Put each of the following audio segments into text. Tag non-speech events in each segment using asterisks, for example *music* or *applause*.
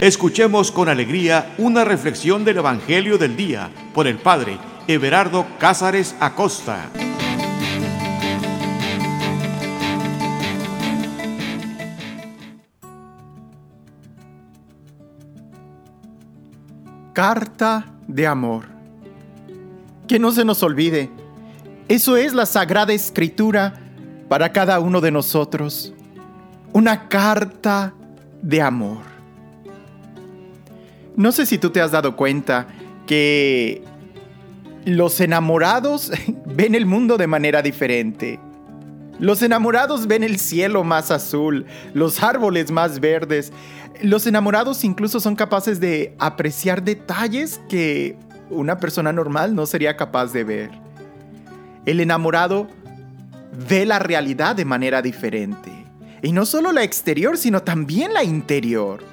Escuchemos con alegría una reflexión del Evangelio del Día por el Padre Everardo Cázares Acosta. Carta de amor. Que no se nos olvide, eso es la Sagrada Escritura para cada uno de nosotros. Una carta de amor. No sé si tú te has dado cuenta que los enamorados *laughs* ven el mundo de manera diferente. Los enamorados ven el cielo más azul, los árboles más verdes. Los enamorados incluso son capaces de apreciar detalles que una persona normal no sería capaz de ver. El enamorado ve la realidad de manera diferente. Y no solo la exterior, sino también la interior.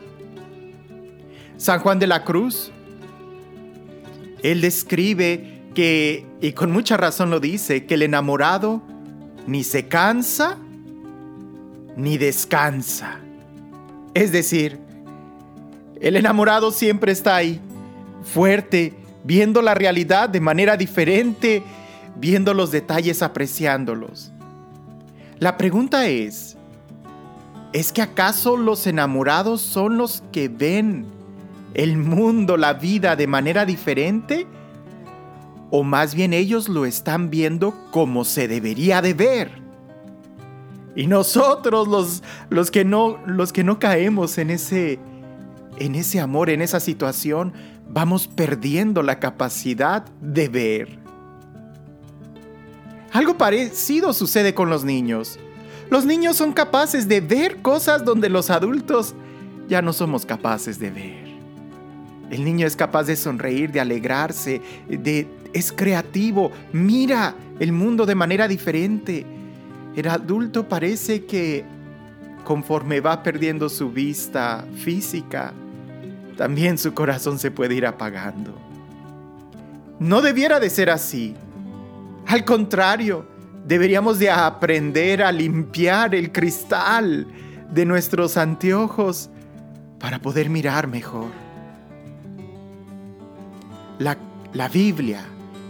San Juan de la Cruz, él describe que, y con mucha razón lo dice, que el enamorado ni se cansa ni descansa. Es decir, el enamorado siempre está ahí, fuerte, viendo la realidad de manera diferente, viendo los detalles, apreciándolos. La pregunta es, ¿es que acaso los enamorados son los que ven el mundo, la vida de manera diferente? ¿O más bien ellos lo están viendo como se debería de ver? Y nosotros los, los, que, no, los que no caemos en ese, en ese amor, en esa situación, vamos perdiendo la capacidad de ver. Algo parecido sucede con los niños. Los niños son capaces de ver cosas donde los adultos ya no somos capaces de ver. El niño es capaz de sonreír, de alegrarse, de, es creativo, mira el mundo de manera diferente. El adulto parece que conforme va perdiendo su vista física, también su corazón se puede ir apagando. No debiera de ser así. Al contrario, deberíamos de aprender a limpiar el cristal de nuestros anteojos para poder mirar mejor. La, Biblia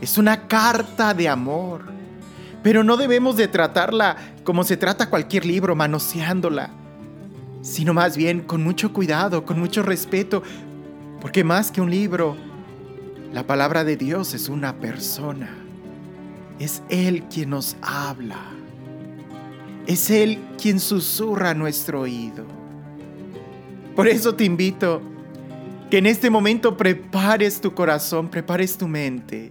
es una carta de amor, pero no debemos de tratarla como se trata cualquier libro, manoseándola, sino más bien con mucho cuidado, con mucho respeto, porque más que un libro, la palabra de Dios es una persona. Es Él quien nos habla. Es Él quien susurra nuestro oído. Por eso te invito que en este momento prepares tu corazón, prepares tu mente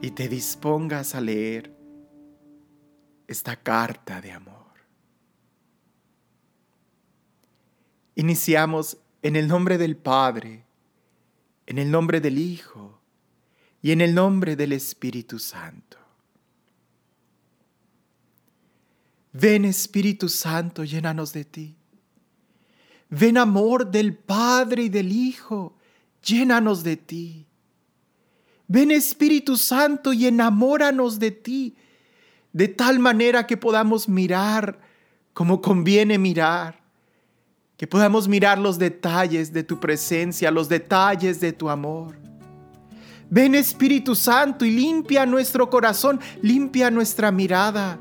y te dispongas a leer esta carta de amor. Iniciamos en el nombre del Padre, en el nombre del Hijo y en el nombre del Espíritu Santo. Ven Espíritu Santo, llénanos de ti. Ven amor del Padre y del Hijo, llénanos de ti. Ven Espíritu Santo y enamóranos de ti, de tal manera que podamos mirar como conviene mirar, que podamos mirar los detalles de tu presencia, los detalles de tu amor. Ven Espíritu Santo y limpia nuestro corazón, limpia nuestra mirada,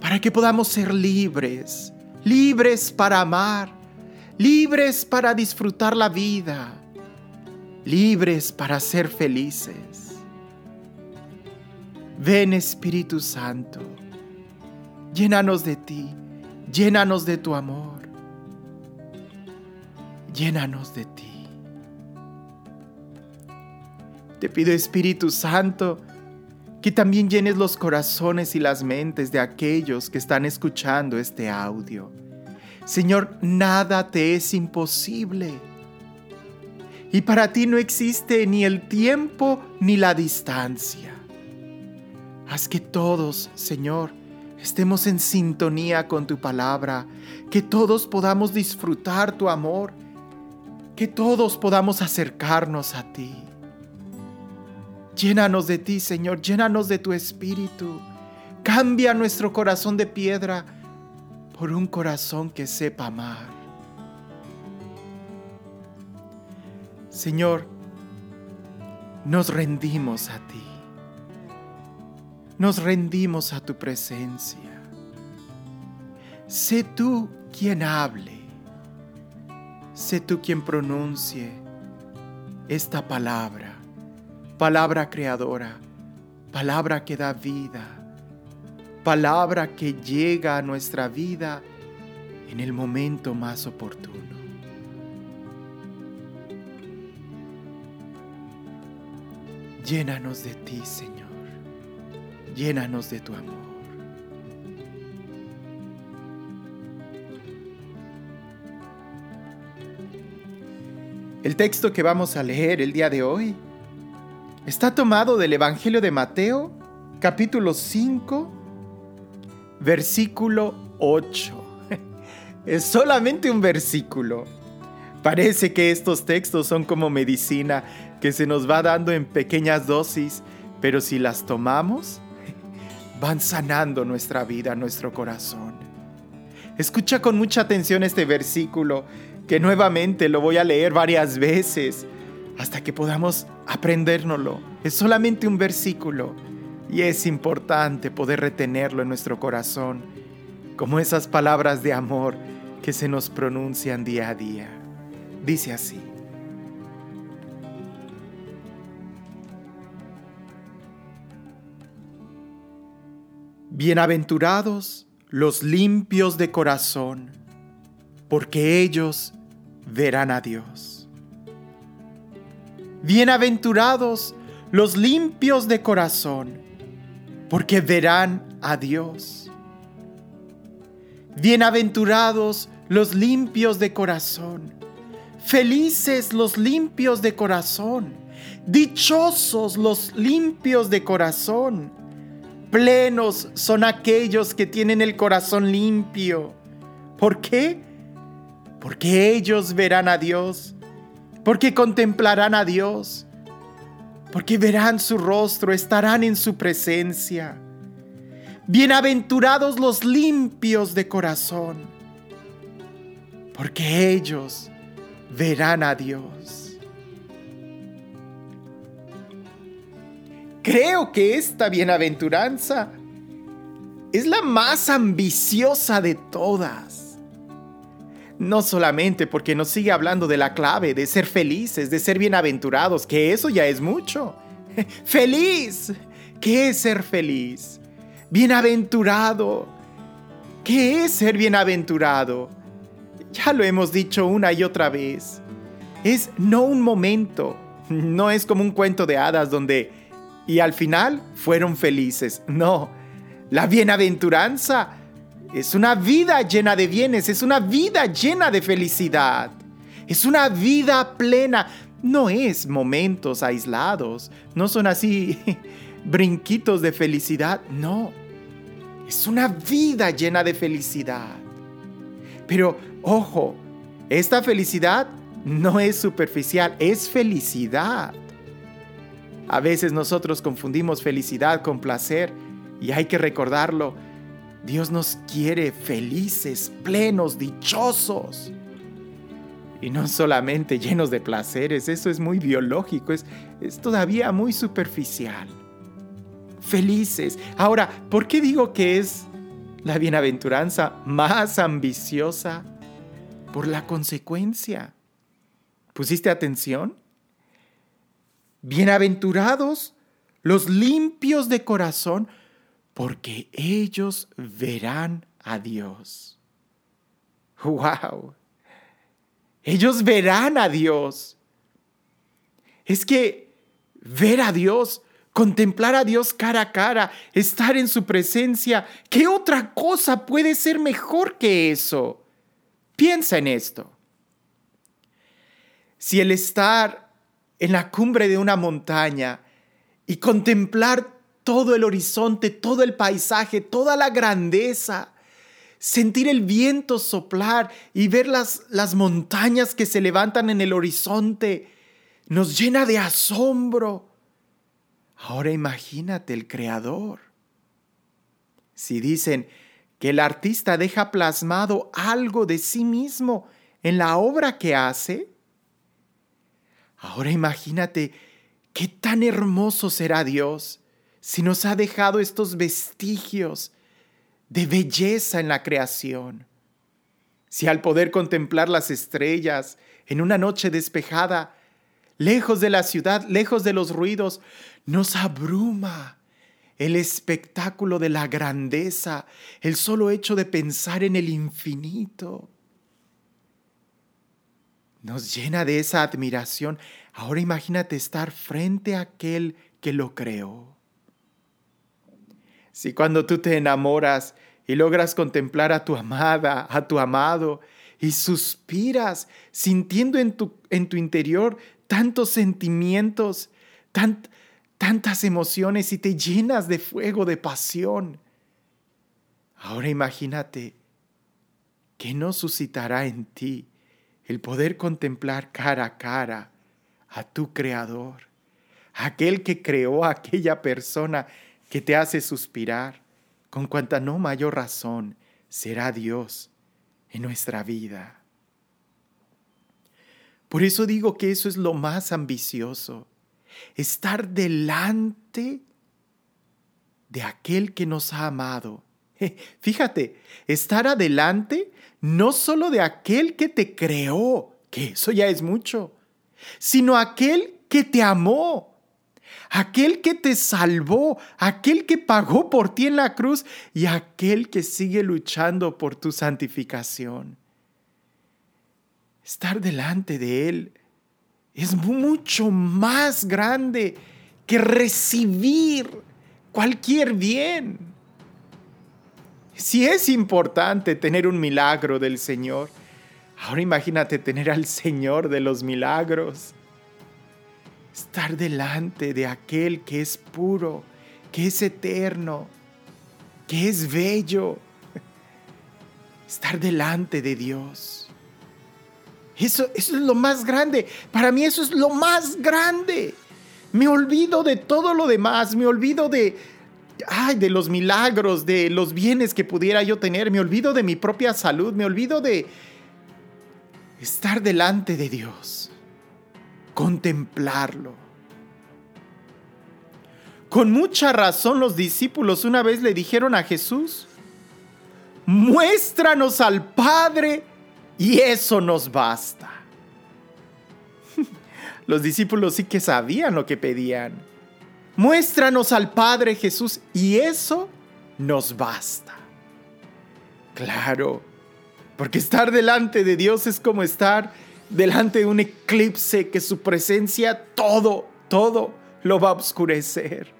para que podamos ser libres libres para amar, libres para disfrutar la vida, libres para ser felices. Ven Espíritu Santo, llénanos de ti, llénanos de tu amor, llénanos de ti. Te pido Espíritu Santo, que también llenes los corazones y las mentes de aquellos que están escuchando este audio. Señor, nada te es imposible. Y para ti no existe ni el tiempo ni la distancia. Haz que todos, Señor, estemos en sintonía con tu palabra, que todos podamos disfrutar tu amor, que todos podamos acercarnos a ti. Llénanos de ti, Señor, llénanos de tu espíritu. Cambia nuestro corazón de piedra por un corazón que sepa amar. Señor, nos rendimos a ti. Nos rendimos a tu presencia. Sé tú quien hable. Sé tú quien pronuncie esta palabra, palabra creadora, palabra que da vida, palabra que llega a nuestra vida en el momento más oportuno. Llénanos de ti, Señor. Llénanos de tu amor. El texto que vamos a leer el día de hoy está tomado del Evangelio de Mateo, capítulo 5, versículo 8. *laughs* Es solamente un versículo. Parece que estos textos son como medicina que se nos va dando en pequeñas dosis, pero si las tomamos, *laughs* van sanando nuestra vida, nuestro corazón. Escucha con mucha atención este versículo, que nuevamente lo voy a leer varias veces hasta que podamos aprendérnoslo. Es solamente un versículo y es importante poder retenerlo en nuestro corazón, como esas palabras de amor que se nos pronuncian día a día. Dice así. Bienaventurados los limpios de corazón, porque ellos verán a Dios. Bienaventurados los limpios de corazón, porque verán a Dios. Bienaventurados los limpios de corazón, felices los limpios de corazón, dichosos los limpios de corazón Plenos son aquellos que tienen el corazón limpio. ¿Por qué? Porque ellos verán a Dios, porque contemplarán a Dios, porque verán su rostro, estarán en su presencia. Bienaventurados los limpios de corazón, porque ellos verán a Dios. Creo que esta bienaventuranza es la más ambiciosa de todas. No solamente porque nos sigue hablando de la clave, de ser felices, de ser bienaventurados, que eso ya es mucho. *laughs* ¡Feliz! ¿Qué es ser feliz? Bienaventurado. ¿Qué es ser bienaventurado? Ya lo hemos dicho una y otra vez. Es no un momento, no es como un cuento de hadas donde y al final fueron felices. No, la bienaventuranza es una vida llena de bienes, es una vida llena de felicidad, es una vida plena. No es momentos aislados, no son así *laughs* brinquitos de felicidad, no. Es una vida llena de felicidad. Pero ojo, esta felicidad no es superficial, es felicidad. A veces nosotros confundimos felicidad con placer y hay que recordarlo. Dios nos quiere felices, plenos, dichosos. Y no solamente llenos de placeres, eso es muy biológico, es, es todavía muy superficial. Felices. Ahora, ¿por qué digo que es la bienaventuranza más ambiciosa? Por la consecuencia. ¿Pusiste atención? Bienaventurados los limpios de corazón, porque ellos verán a Dios. ¡Wow! Ellos verán a Dios. Es que ver a Dios, contemplar a Dios cara a cara, estar en su presencia, ¿qué otra cosa puede ser mejor que eso? Piensa en esto. Si el estar en la cumbre de una montaña y contemplar todo el horizonte, todo el paisaje, toda la grandeza, sentir el viento soplar y ver las, las montañas que se levantan en el horizonte, nos llena de asombro. Ahora imagínate el creador. Si dicen que el artista deja plasmado algo de sí mismo en la obra que hace, Ahora imagínate qué tan hermoso será Dios si nos ha dejado estos vestigios de belleza en la creación. Si al poder contemplar las estrellas en una noche despejada, lejos de la ciudad, lejos de los ruidos, nos abruma el espectáculo de la grandeza, el solo hecho de pensar en el infinito. Nos llena de esa admiración. Ahora imagínate estar frente a aquel que lo creó. Si cuando tú te enamoras y logras contemplar a tu amada, a tu amado, y suspiras sintiendo en tu, en tu interior tantos sentimientos, tantas emociones y te llenas de fuego, de pasión. Ahora imagínate que no suscitará en ti el poder contemplar cara a cara a tu Creador, aquel que creó a aquella persona que te hace suspirar, con cuanta no mayor razón será Dios en nuestra vida. Por eso digo que eso es lo más ambicioso, estar delante de aquel que nos ha amado. *laughs* Fíjate, estar adelante no solo de aquel que te creó, que eso ya es mucho, sino aquel que te amó, aquel que te salvó, aquel que pagó por ti en la cruz y aquel que sigue luchando por tu santificación. Estar delante de Él es mucho más grande que recibir cualquier bien. Si es importante tener un milagro del Señor, ahora imagínate tener al Señor de los milagros estar delante de aquel que es puro, que es eterno, que es bello. Estar delante de Dios. Eso, eso es lo más grande. Para mí eso es lo más grande. Me olvido de todo lo demás. Me olvido de, ay, de los milagros, de los bienes que pudiera yo tener. Me olvido de mi propia salud. Me olvido de estar delante de Dios contemplarlo. Con mucha razón los discípulos una vez le dijeron a Jesús, muéstranos al Padre y eso nos basta. *laughs* Los discípulos sí que sabían lo que pedían. Muéstranos al Padre Jesús y eso nos basta. Claro, porque estar delante de Dios es como estar delante de un eclipse que su presencia todo, todo lo va a oscurecer.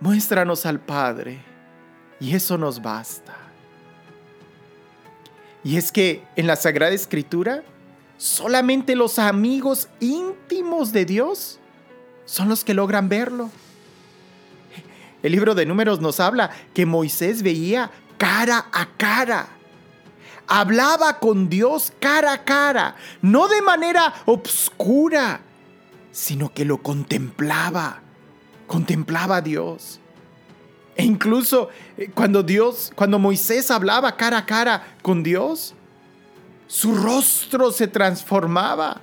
Muéstranos al Padre y eso nos basta. Y es que en la Sagrada Escritura, solamente los amigos íntimos de Dios son los que logran verlo. El libro de números nos habla que Moisés veía cara a cara hablaba con Dios cara a cara, no de manera obscura, sino que lo contemplaba, contemplaba a Dios. E incluso eh, cuando Dios, cuando Moisés hablaba cara a cara con Dios, su rostro se transformaba.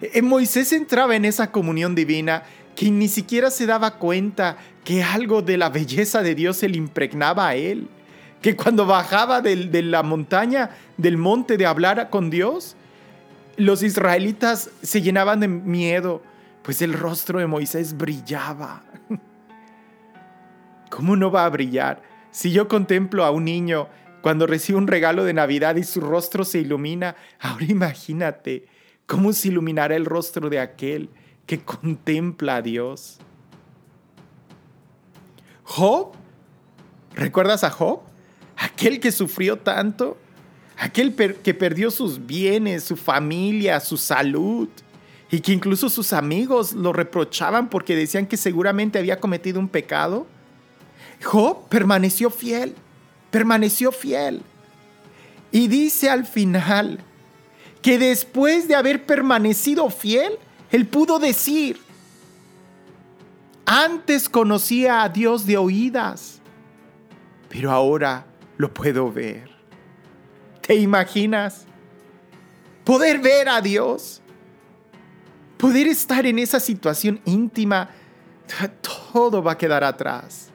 En Moisés entraba en esa comunión divina que ni siquiera se daba cuenta que algo de la belleza de Dios se le impregnaba a él que cuando bajaba de, la montaña, del monte de hablar con Dios, los israelitas se llenaban de miedo, pues el rostro de Moisés brillaba. *laughs* ¿Cómo no va a brillar? Si yo contemplo a un niño cuando recibe un regalo de Navidad y su rostro se ilumina, ahora imagínate cómo se iluminará el rostro de aquel que contempla a Dios. Job, ¿recuerdas a Job? Aquel que sufrió tanto, aquel que perdió sus bienes, su familia, su salud, y que incluso sus amigos lo reprochaban porque decían que seguramente había cometido un pecado, Job permaneció fiel, permaneció fiel. Y dice al final que después de haber permanecido fiel, él pudo decir, antes conocía a Dios de oídas, pero ahora lo puedo ver. ¿Te imaginas? poder ver a Dios, poder estar en esa situación íntima, todo va a quedar atrás.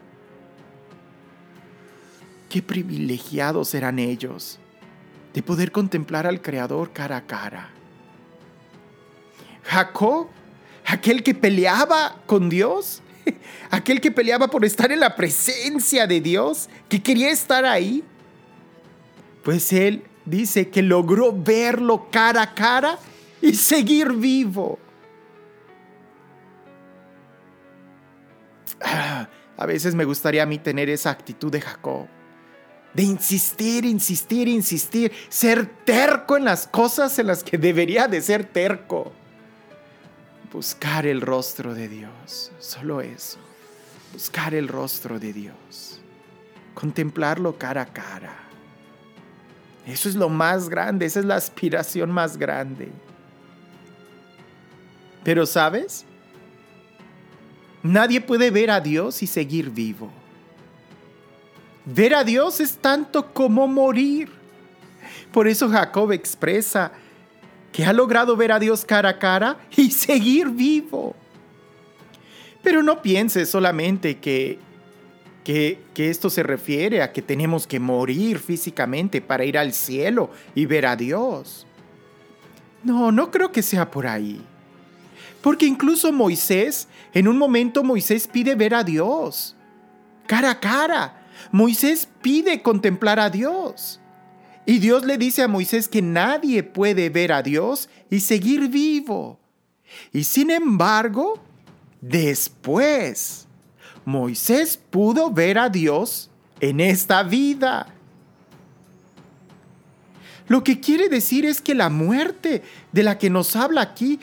Qué privilegiados eran ellos de poder contemplar al Creador cara a cara. Jacob, aquel que peleaba con Dios, *laughs* aquel que peleaba por estar en la presencia de Dios, que quería estar ahí, pues él dice que logró verlo cara a cara y seguir vivo. Ah, a veces me gustaría a mí tener esa actitud de Jacob de insistir, insistir, insistir, ser terco en las cosas en las que debería de ser terco. Buscar el rostro de Dios, solo eso. Buscar el rostro de Dios. Contemplarlo cara a cara. Eso es lo más grande, esa es la aspiración más grande. Pero sabes, nadie puede ver a Dios y seguir vivo. Ver a Dios es tanto como morir. Por eso Jacob expresa que ha logrado ver a Dios cara a cara y *laughs* seguir vivo. Pero no piense solamente que, que, que, esto se refiere a que tenemos que morir físicamente para ir al cielo y ver a Dios. No, no creo que sea por ahí. Porque incluso Moisés, en un momento Moisés pide ver a Dios, cara a cara. Moisés pide contemplar a Dios. Y Dios le dice a Moisés que nadie puede ver a Dios y seguir vivo. Y sin embargo, después, Moisés pudo ver a Dios en esta vida. Lo que quiere decir es que la muerte de la que nos habla aquí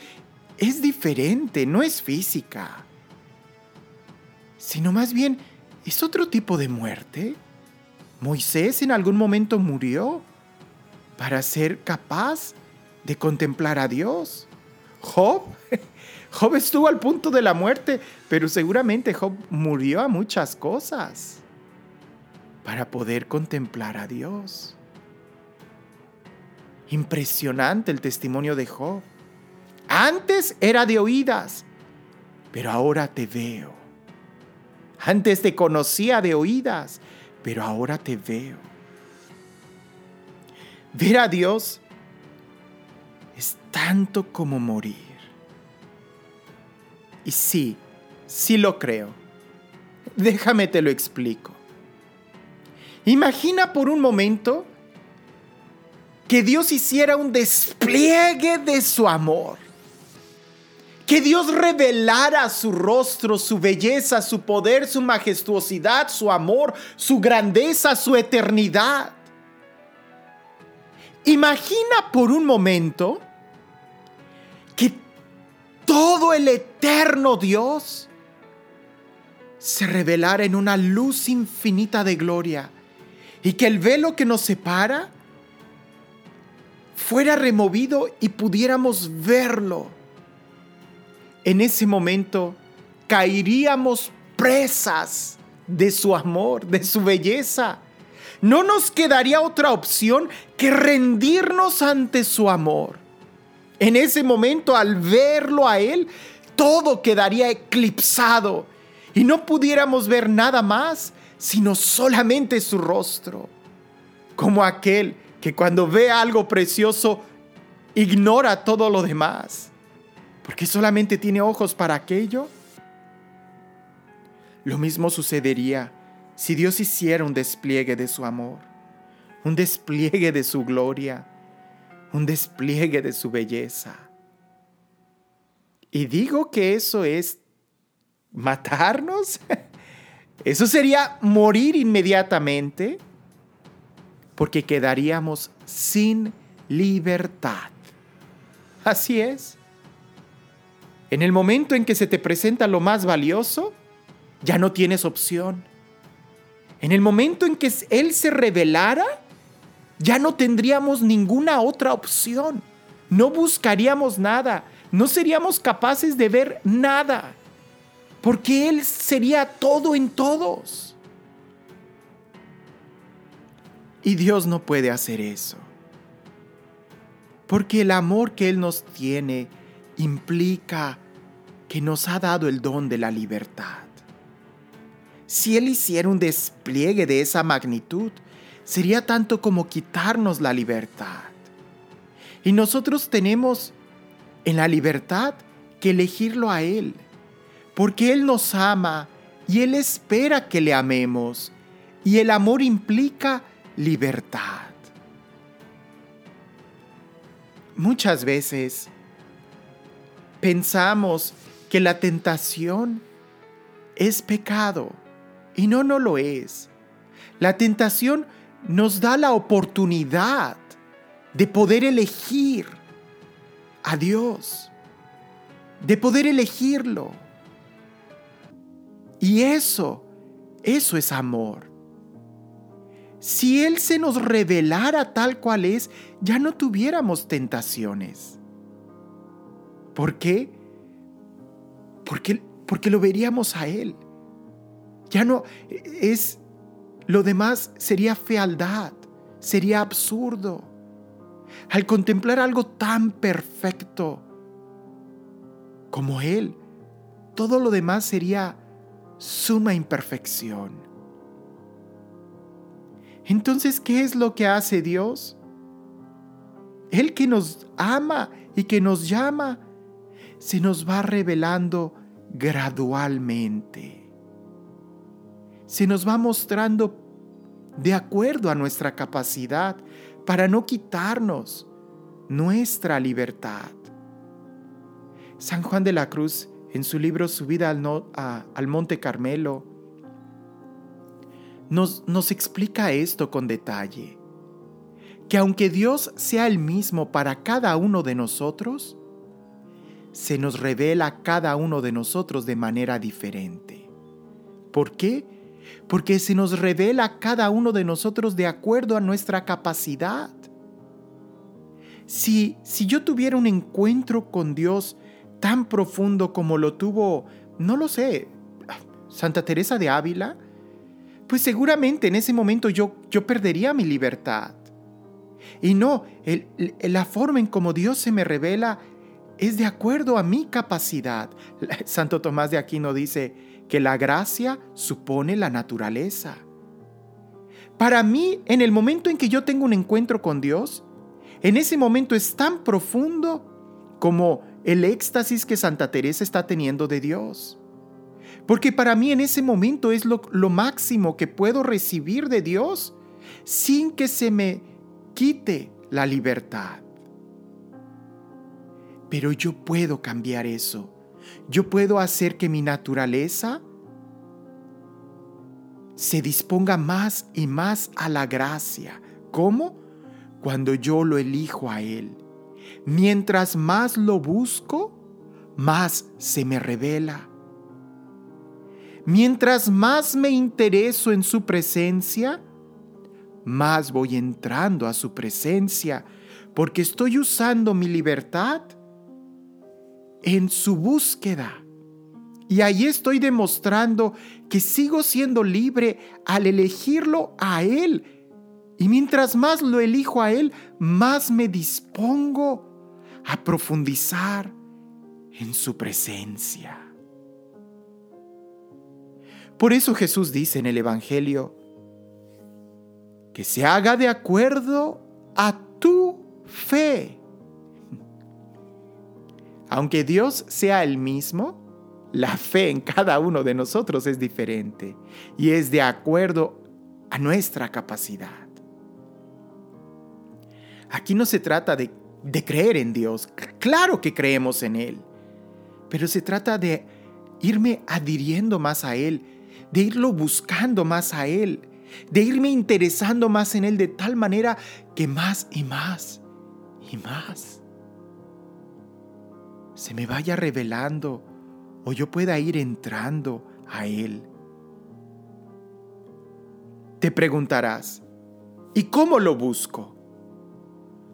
es diferente, no es física, sino más bien ¿Es otro tipo de muerte? Moisés en algún momento murió para ser capaz de contemplar a Dios. Job, *laughs* Job estuvo al punto de la muerte, pero seguramente Job murió a muchas cosas para poder contemplar a Dios. Impresionante el testimonio de Job. Antes era de oídas, pero ahora te veo. Antes te conocía de oídas, pero ahora te veo. Ver a Dios es tanto como morir. Y sí, sí lo creo. Déjame te lo explico. Imagina por un momento que Dios hiciera un despliegue de su amor que Dios revelara su rostro, su belleza, su poder, su majestuosidad, su amor, su grandeza, su eternidad. Imagina por un momento que todo el eterno Dios se revelara en una luz infinita de gloria y que el velo que nos separa fuera removido y pudiéramos verlo en ese momento caeríamos presas de su amor, de su belleza. No nos quedaría otra opción que rendirnos ante su amor. En ese momento, al verlo a Él, todo quedaría eclipsado y no pudiéramos ver nada más, sino solamente su rostro. Como aquel que cuando ve algo precioso, ignora todo lo demás porque solamente tiene ojos para aquello. Lo mismo sucedería si Dios hiciera un despliegue de su amor, un despliegue de su gloria, un despliegue de su belleza. Y digo que eso es matarnos. *laughs* Eso sería morir inmediatamente porque quedaríamos sin libertad. Así es. En el momento en que se te presenta lo más valioso, ya no tienes opción. En el momento en que Él se revelara, ya no tendríamos ninguna otra opción. No buscaríamos nada. No seríamos capaces de ver nada. Porque Él sería todo en todos. Y Dios no puede hacer eso. Porque el amor que Él nos tiene implica que nos ha dado el don de la libertad. Si Él hiciera un despliegue de esa magnitud, sería tanto como quitarnos la libertad. Y nosotros tenemos en la libertad que elegirlo a Él, porque Él nos ama y Él espera que le amemos, y el amor implica libertad. Muchas veces pensamos que la tentación es pecado y no, no lo es. La tentación nos da la oportunidad de poder elegir a Dios, de poder elegirlo. Y eso, eso es amor. Si Él se nos revelara tal cual es, ya no tuviéramos tentaciones. ¿Por qué? Porque, porque lo veríamos a Él. Ya no es, lo demás sería fealdad, sería absurdo. Al contemplar algo tan perfecto como Él, todo lo demás sería suma imperfección. Entonces, ¿qué es lo que hace Dios? Él que nos ama y que nos llama, se nos va revelando gradualmente. Se nos va mostrando de acuerdo a nuestra capacidad para no quitarnos nuestra libertad. San Juan de la Cruz, en su libro Subida al, al Monte Carmelo, nos, explica esto con detalle, que aunque Dios sea el mismo para cada uno de nosotros, se nos revela a cada uno de nosotros de manera diferente. ¿Por qué? Porque se nos revela a cada uno de nosotros de acuerdo a nuestra capacidad. Si, si yo tuviera un encuentro con Dios tan profundo como lo tuvo, no lo sé, Santa Teresa de Ávila, pues seguramente en ese momento yo, yo perdería mi libertad. Y no, la forma en como Dios se me revela es de acuerdo a mi capacidad. *laughs* Santo Tomás de Aquino dice que la gracia supone la naturaleza. Para mí, en el momento en que yo tengo un encuentro con Dios, en ese momento es tan profundo como el éxtasis que Santa Teresa está teniendo de Dios. Porque para mí en ese momento es lo, máximo que puedo recibir de Dios sin que se me quite la libertad. Pero yo puedo cambiar eso. Yo puedo hacer que mi naturaleza se disponga más y más a la gracia. ¿Cómo? Cuando yo lo elijo a Él. Mientras más lo busco, más se me revela. Mientras más me intereso en su presencia, más voy entrando a su presencia, porque estoy usando mi libertad en su búsqueda. Y ahí estoy demostrando que sigo siendo libre al elegirlo a Él. Y mientras más lo elijo a Él, más me dispongo a profundizar en su presencia. Por eso Jesús dice en el Evangelio, que se haga de acuerdo a tu fe. Aunque Dios sea el mismo, la fe en cada uno de nosotros es diferente y es de acuerdo a nuestra capacidad. Aquí no se trata de, de, creer en Dios, claro que creemos en Él, pero se trata de irme adhiriendo más a Él de irlo buscando más a Él, de irme interesando más en Él de tal manera que más y más y más se me vaya revelando o yo pueda ir entrando a Él. Te preguntarás, ¿y cómo lo busco?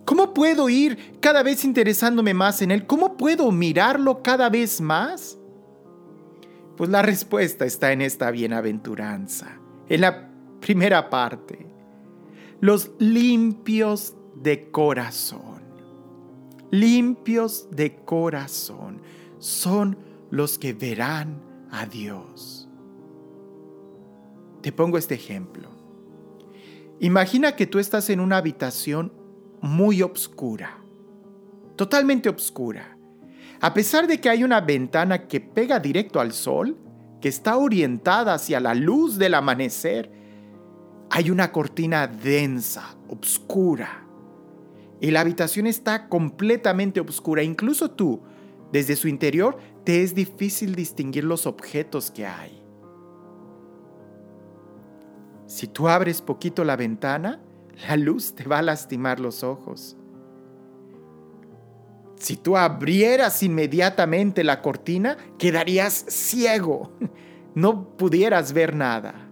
¿Cómo puedo ir cada vez interesándome más en Él? ¿Cómo puedo mirarlo cada vez más? Pues la respuesta está en esta bienaventuranza, en la primera parte. Los limpios de corazón. Limpios de corazón, son los que verán a Dios. Te pongo este ejemplo. Imagina que tú estás en una habitación muy oscura, totalmente oscura. A pesar de que hay una ventana que pega directo al sol, que está orientada hacia la luz del amanecer, hay una cortina densa, oscura. Y la habitación está completamente oscura. Incluso tú, desde su interior, te es difícil distinguir los objetos que hay. Si tú abres poquito la ventana, la luz te va a lastimar los ojos. Si tú abrieras inmediatamente la cortina, quedarías ciego. *laughs* No pudieras ver nada.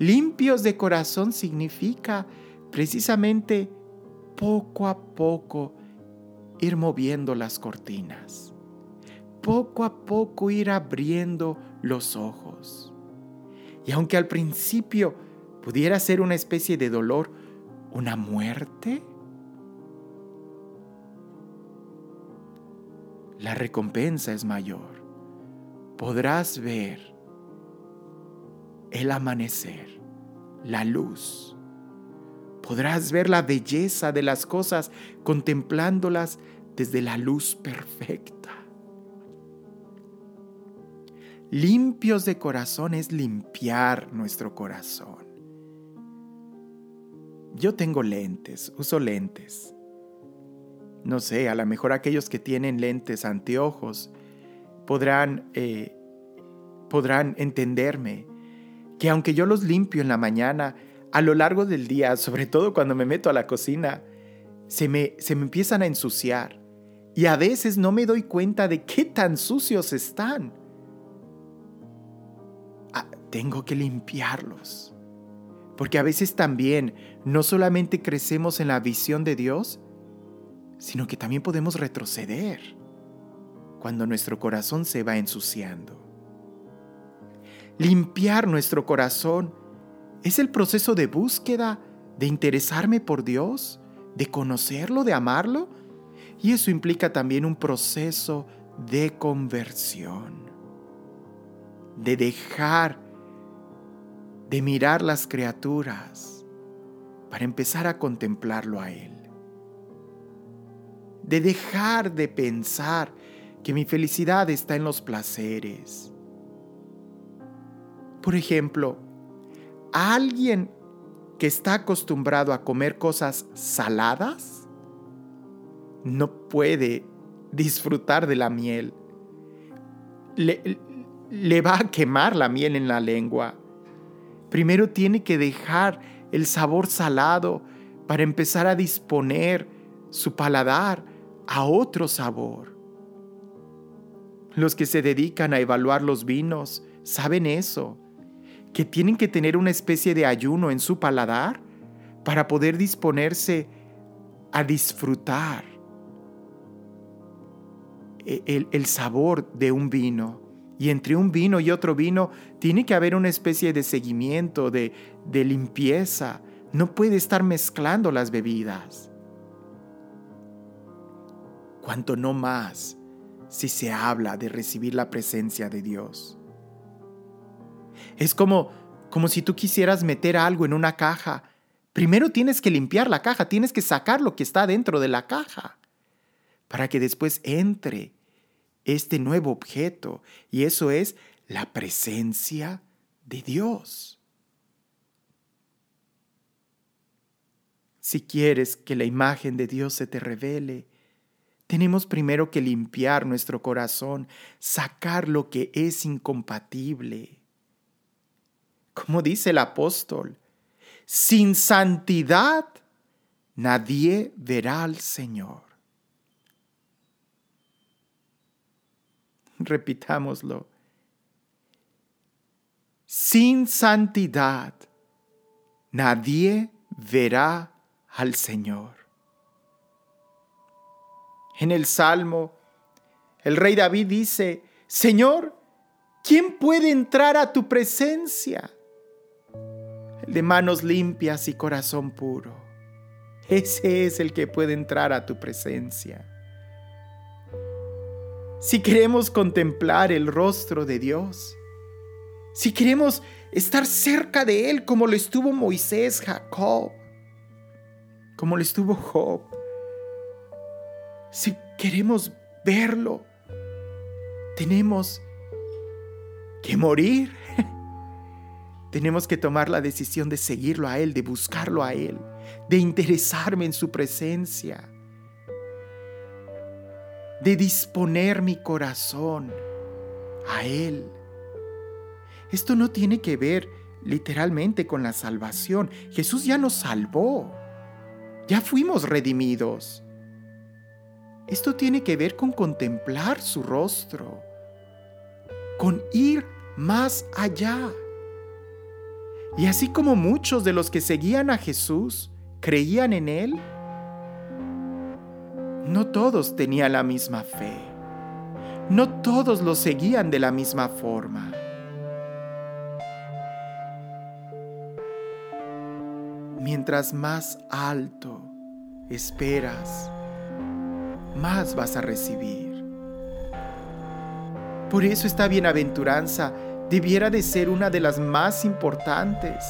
Limpios de corazón significa precisamente poco a poco ir moviendo las cortinas. Poco a poco ir abriendo los ojos. Y aunque al principio pudiera ser una especie de dolor, una muerte, la recompensa es mayor. Podrás ver el amanecer, la luz. Podrás ver la belleza de las cosas contemplándolas desde la luz perfecta. Limpios de corazón es limpiar nuestro corazón. Yo tengo lentes, uso lentes. No sé, a lo mejor aquellos que tienen lentes anteojos podrán, eh, podrán entenderme que aunque yo los limpio en la mañana, a lo largo del día, sobre todo cuando me meto a la cocina, se me, se me empiezan a ensuciar. Y a veces no me doy cuenta de qué tan sucios están. Ah, tengo que limpiarlos. Porque a veces también no solamente crecemos en la visión de Dios, sino que también podemos retroceder cuando nuestro corazón se va ensuciando. Limpiar nuestro corazón es el proceso de búsqueda, de interesarme por Dios, de conocerlo, de amarlo. Y eso implica también un proceso de conversión, de dejar de mirar las criaturas para empezar a contemplarlo a Él, de dejar de pensar que mi felicidad está en los placeres, por ejemplo, alguien que está acostumbrado a comer cosas saladas no puede disfrutar de la miel. Le, le, va a quemar la miel en la lengua. Primero tiene que dejar el sabor salado para empezar a disponer su paladar a otro sabor. Los que se dedican a evaluar los vinos saben eso que tienen que tener una especie de ayuno en su paladar para poder disponerse a disfrutar e, el, sabor de un vino. Y entre un vino y otro vino tiene que haber una especie de seguimiento, de, de limpieza. No puede estar mezclando las bebidas. Cuanto no más si se habla de recibir la presencia de Dios. Es como, como si tú quisieras meter algo en una caja. Primero tienes que limpiar la caja, tienes que sacar lo que está dentro de la caja para que después entre este nuevo objeto y eso es la presencia de Dios. Si quieres que la imagen de Dios se te revele, tenemos primero que limpiar nuestro corazón, sacar lo que es incompatible como dice el apóstol, sin santidad nadie verá al Señor. Repitámoslo. Sin santidad nadie verá al Señor. En el Salmo, el rey David dice, Señor, ¿quién puede entrar a tu presencia? De manos limpias y corazón puro, ese es el que puede entrar a tu presencia. Si queremos contemplar el rostro de Dios, si queremos estar cerca de Él como lo estuvo Moisés, Jacob, como lo estuvo Job, si queremos verlo, tenemos que morir. *laughs* tenemos que tomar la decisión de seguirlo a Él, de buscarlo a Él, de interesarme en su presencia, de disponer mi corazón a Él. Esto no tiene que ver literalmente con la salvación. Jesús ya nos salvó. Ya fuimos redimidos. Esto tiene que ver con contemplar su rostro, con ir más allá. Y así como muchos de los que seguían a Jesús creían en Él, no todos tenían la misma fe. No todos lo seguían de la misma forma. Mientras más alto esperas, más vas a recibir. Por eso esta bienaventuranza debiera de ser una de las más importantes.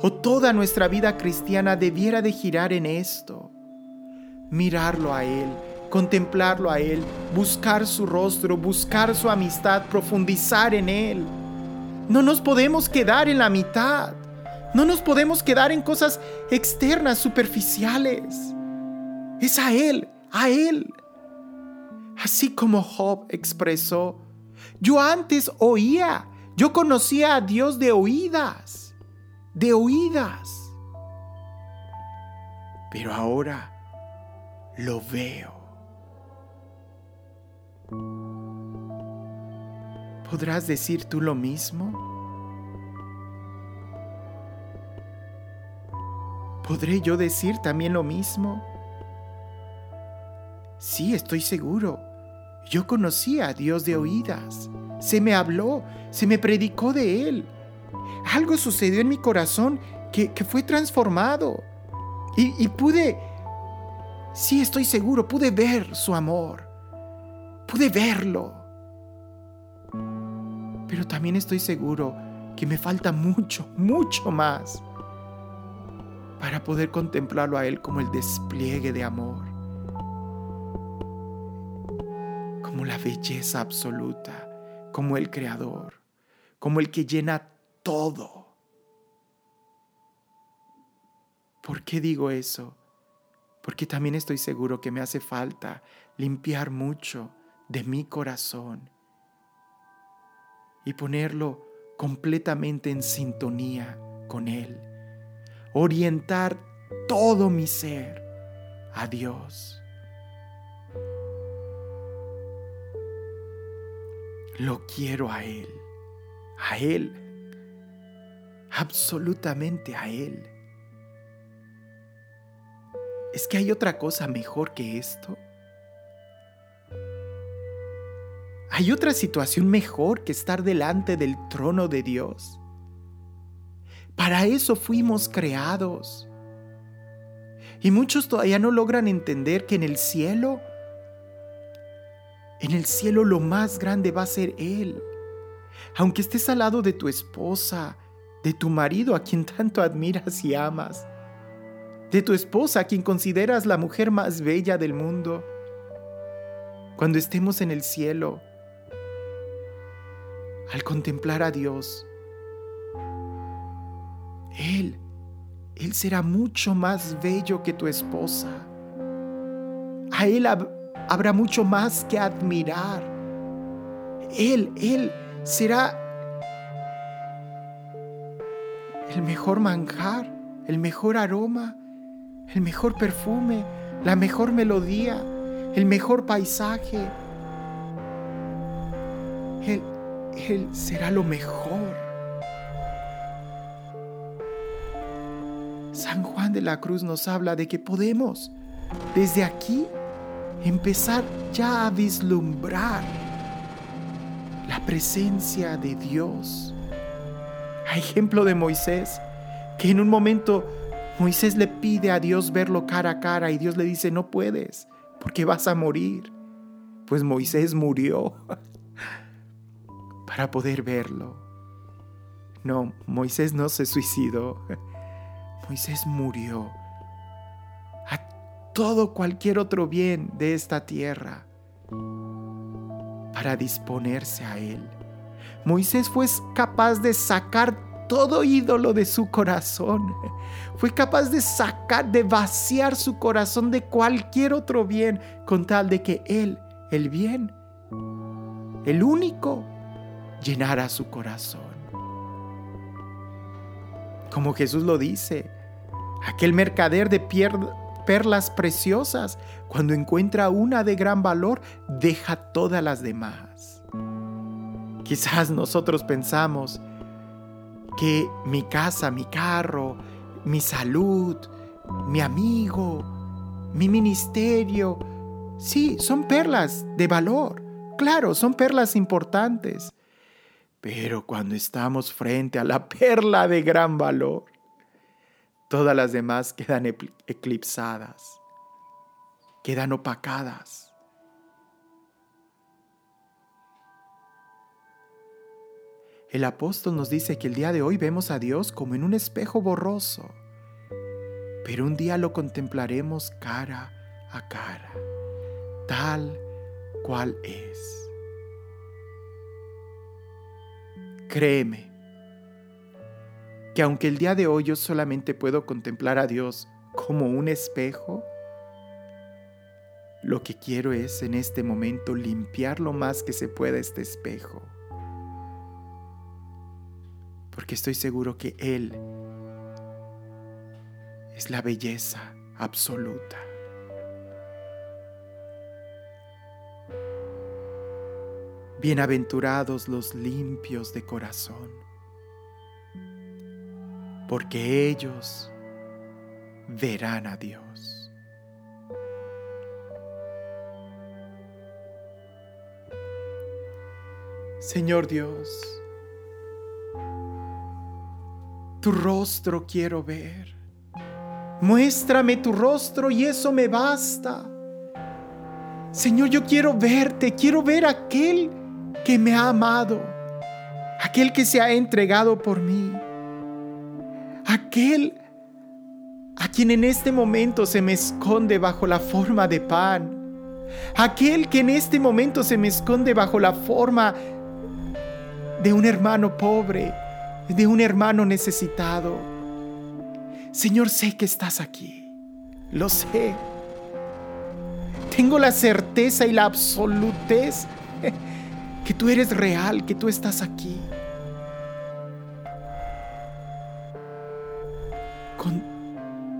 O toda nuestra vida cristiana debiera de girar en esto. Mirarlo a Él, contemplarlo a Él, buscar su rostro, buscar su amistad, profundizar en Él. No nos podemos quedar en la mitad. No nos podemos quedar en cosas externas, superficiales. Es a Él, a Él. Así como Job expresó, yo antes oía, yo conocía a Dios de oídas, de oídas. Pero ahora lo veo. ¿Podrás decir tú lo mismo? ¿Podré yo decir también lo mismo? Sí, estoy seguro. Yo conocí a Dios de oídas. Se me habló, se me predicó de Él. Algo sucedió en mi corazón que, fue transformado. Y, y pude, sí estoy seguro, pude ver su amor. Pude verlo. Pero también estoy seguro que me falta mucho, mucho más para poder contemplarlo a Él como el despliegue de amor como la belleza absoluta, como el creador, como el que llena todo. ¿Por qué digo eso? Porque también estoy seguro que me hace falta limpiar mucho de mi corazón y ponerlo completamente en sintonía con Él. Orientar todo mi ser a Dios. Lo quiero a Él, a Él, absolutamente a Él. ¿Es que hay otra cosa mejor que esto? ¿Hay otra situación mejor que estar delante del trono de Dios? Para eso fuimos creados. Y muchos todavía no logran entender que en el cielo en el cielo lo más grande va a ser Él. Aunque estés al lado de tu esposa, de tu marido a quien tanto admiras y amas, de tu esposa a quien consideras la mujer más bella del mundo, cuando estemos en el cielo, al contemplar a Dios, Él, Él será mucho más bello que tu esposa. A Él habrá mucho más que admirar. Él, Él será el mejor manjar, el mejor aroma, el mejor perfume, la mejor melodía, el mejor paisaje. Él, él será lo mejor. San Juan de la Cruz nos habla de que podemos desde aquí empezar ya a vislumbrar la presencia de Dios. A ejemplo de Moisés, que en un momento Moisés le pide a Dios verlo cara a cara y Dios le dice, no puedes, porque vas a morir. Pues Moisés murió *laughs* para poder verlo. No, Moisés no se suicidó. Moisés murió todo cualquier otro bien de esta tierra para disponerse a él. Moisés fue capaz de sacar todo ídolo de su corazón. Fue capaz de sacar, de vaciar su corazón de cualquier otro bien con tal de que Él, el bien, el único, llenara su corazón. Como Jesús lo dice, aquel mercader de perlas preciosas, cuando encuentra una de gran valor, deja todas las demás. Quizás nosotros pensamos, que mi casa, mi carro, mi salud, mi amigo, mi ministerio, sí, son perlas de valor. Claro, son perlas importantes. Pero cuando estamos frente a la perla de gran valor, todas las demás quedan eclipsadas, quedan opacadas. El apóstol nos dice que el día de hoy vemos a Dios como en un espejo borroso, pero un día lo contemplaremos cara a cara, tal cual es. Créeme que aunque el día de hoy yo solamente puedo contemplar a Dios como un espejo, lo que quiero es en este momento limpiar lo más que se pueda este espejo porque estoy seguro que Él es la belleza absoluta. Bienaventurados los limpios de corazón, porque ellos verán a Dios. Señor Dios, tu rostro quiero ver. Muéstrame tu rostro y eso me basta. Señor, yo quiero verte, quiero ver aquel que me ha amado, aquel que se ha entregado por mí, aquel a quien en este momento se me esconde bajo la forma de pan, aquel que en este momento se me esconde bajo la forma de un hermano pobre, de un hermano necesitado. Señor, sé que estás aquí. Lo sé. Tengo la certeza y la absolutez *laughs* que tú eres real, que tú estás aquí.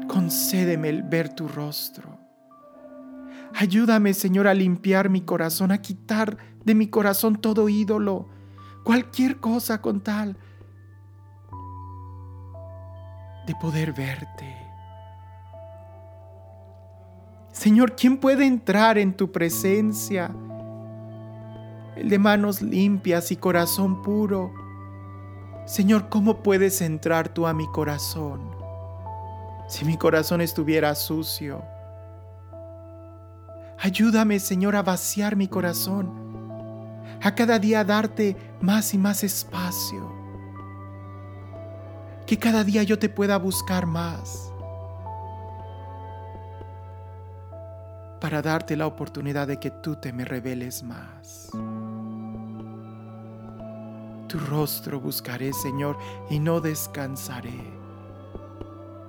Concédeme el ver tu rostro. Ayúdame, Señor, a limpiar mi corazón, a quitar de mi corazón todo ídolo, cualquier cosa con tal de poder verte. Señor, ¿quién puede entrar en tu presencia? El de manos limpias y corazón puro. Señor, ¿cómo puedes entrar tú a mi corazón? Si mi corazón estuviera sucio. Ayúdame, Señor, a vaciar mi corazón, a cada día darte más y más espacio que cada día yo te pueda buscar más para darte la oportunidad de que tú te me reveles más. Tu rostro buscaré, Señor, y no descansaré